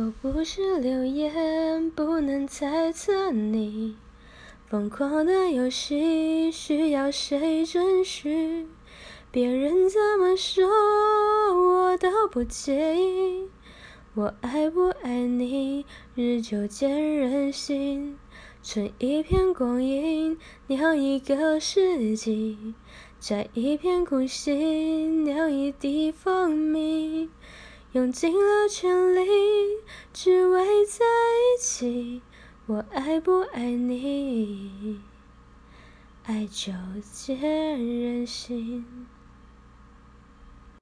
我不是流言，不能猜测你疯狂的游戏需要谁准许？别人怎么说我都不介意。我爱不爱你，日久见人心。存一片光阴，酿一个世纪；摘一片苦心，酿一滴蜂蜜。用尽了全力，只为在一起。我爱不爱你，爱就见人心。